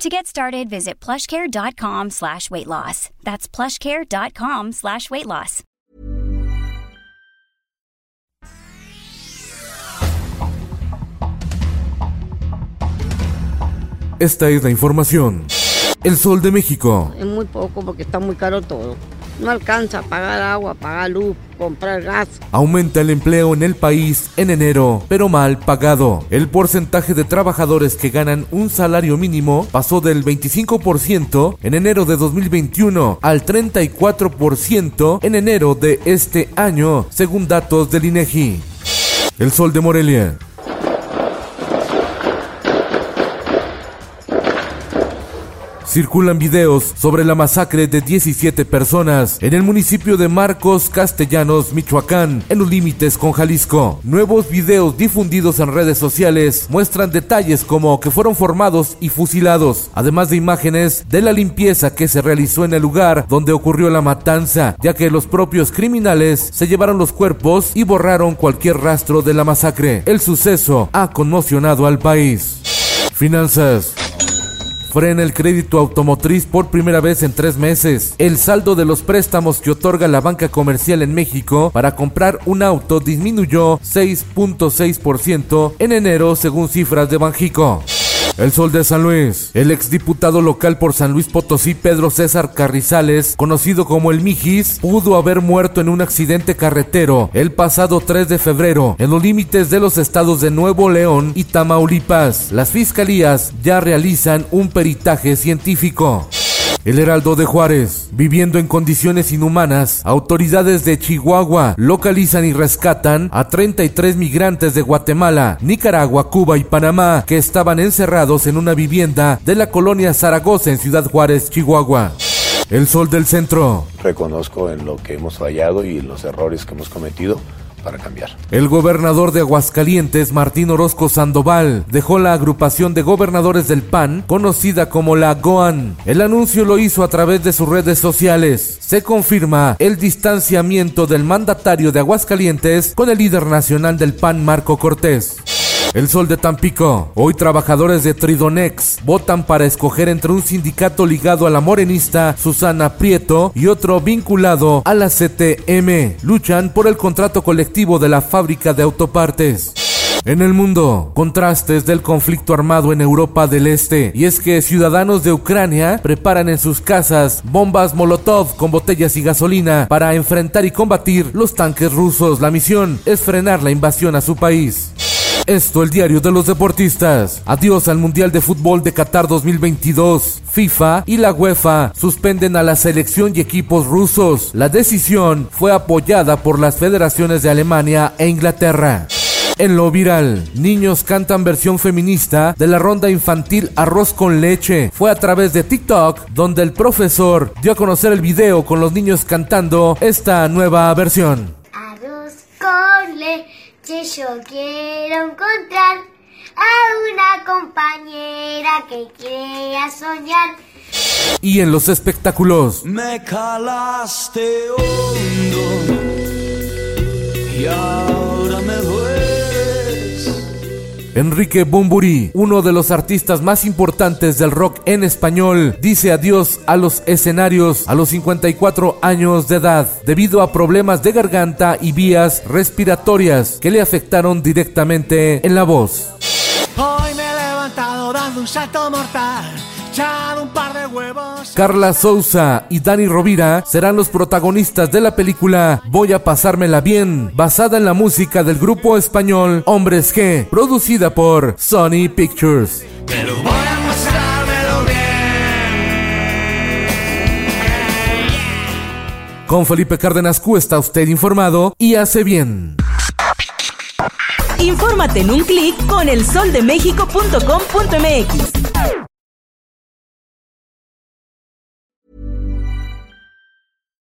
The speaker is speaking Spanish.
To get started, visit plushcare.com slash weight loss. That's plushcare.com slash weight loss. Esta es la información. El Sol de México. Es muy poco porque está muy caro todo. No alcanza a pagar agua, pagar luz, comprar gas. Aumenta el empleo en el país en enero, pero mal pagado. El porcentaje de trabajadores que ganan un salario mínimo pasó del 25% en enero de 2021 al 34% en enero de este año, según datos del INEGI. El Sol de Morelia. Circulan videos sobre la masacre de 17 personas en el municipio de Marcos Castellanos, Michoacán, en los límites con Jalisco. Nuevos videos difundidos en redes sociales muestran detalles como que fueron formados y fusilados, además de imágenes de la limpieza que se realizó en el lugar donde ocurrió la matanza, ya que los propios criminales se llevaron los cuerpos y borraron cualquier rastro de la masacre. El suceso ha conmocionado al país. Finanzas frena el crédito automotriz por primera vez en tres meses. El saldo de los préstamos que otorga la banca comercial en México para comprar un auto disminuyó 6.6% en enero según cifras de Banjico. El Sol de San Luis. El exdiputado local por San Luis Potosí, Pedro César Carrizales, conocido como el Mijis, pudo haber muerto en un accidente carretero el pasado 3 de febrero en los límites de los estados de Nuevo León y Tamaulipas. Las fiscalías ya realizan un peritaje científico. El Heraldo de Juárez. Viviendo en condiciones inhumanas, autoridades de Chihuahua localizan y rescatan a 33 migrantes de Guatemala, Nicaragua, Cuba y Panamá que estaban encerrados en una vivienda de la colonia Zaragoza en Ciudad Juárez, Chihuahua. El Sol del Centro. Reconozco en lo que hemos fallado y en los errores que hemos cometido para cambiar. El gobernador de Aguascalientes, Martín Orozco Sandoval, dejó la agrupación de gobernadores del PAN, conocida como la GOAN. El anuncio lo hizo a través de sus redes sociales. Se confirma el distanciamiento del mandatario de Aguascalientes con el líder nacional del PAN, Marco Cortés. El Sol de Tampico. Hoy trabajadores de Tridonex votan para escoger entre un sindicato ligado a la morenista Susana Prieto y otro vinculado a la CTM. Luchan por el contrato colectivo de la fábrica de autopartes. En el mundo, contrastes del conflicto armado en Europa del Este. Y es que ciudadanos de Ucrania preparan en sus casas bombas Molotov con botellas y gasolina para enfrentar y combatir los tanques rusos. La misión es frenar la invasión a su país. Esto, el diario de los deportistas. Adiós al Mundial de Fútbol de Qatar 2022. FIFA y la UEFA suspenden a la selección y equipos rusos. La decisión fue apoyada por las federaciones de Alemania e Inglaterra. En lo viral, niños cantan versión feminista de la ronda infantil Arroz con leche. Fue a través de TikTok donde el profesor dio a conocer el video con los niños cantando esta nueva versión. Arroz con leche yo quiero encontrar a una compañera que quiera soñar. Y en los espectáculos. Me calaste hondo y ahora me dueles. Enrique Bumburi, uno de los artistas más importantes del rock en español, dice adiós a los escenarios a los 54 años de edad debido a problemas de garganta y vías respiratorias que le afectaron directamente en la voz. Hoy me he levantado dando un salto mortal. Echado un par de huevos. Carla Souza y Dani Rovira serán los protagonistas de la película Voy a pasármela bien, basada en la música del grupo español Hombres G, producida por Sony Pictures. Pero voy a pasármelo bien. Con Felipe Cárdenas Q está usted informado y hace bien. Infórmate en un clic con elsoldemexico.com.mx.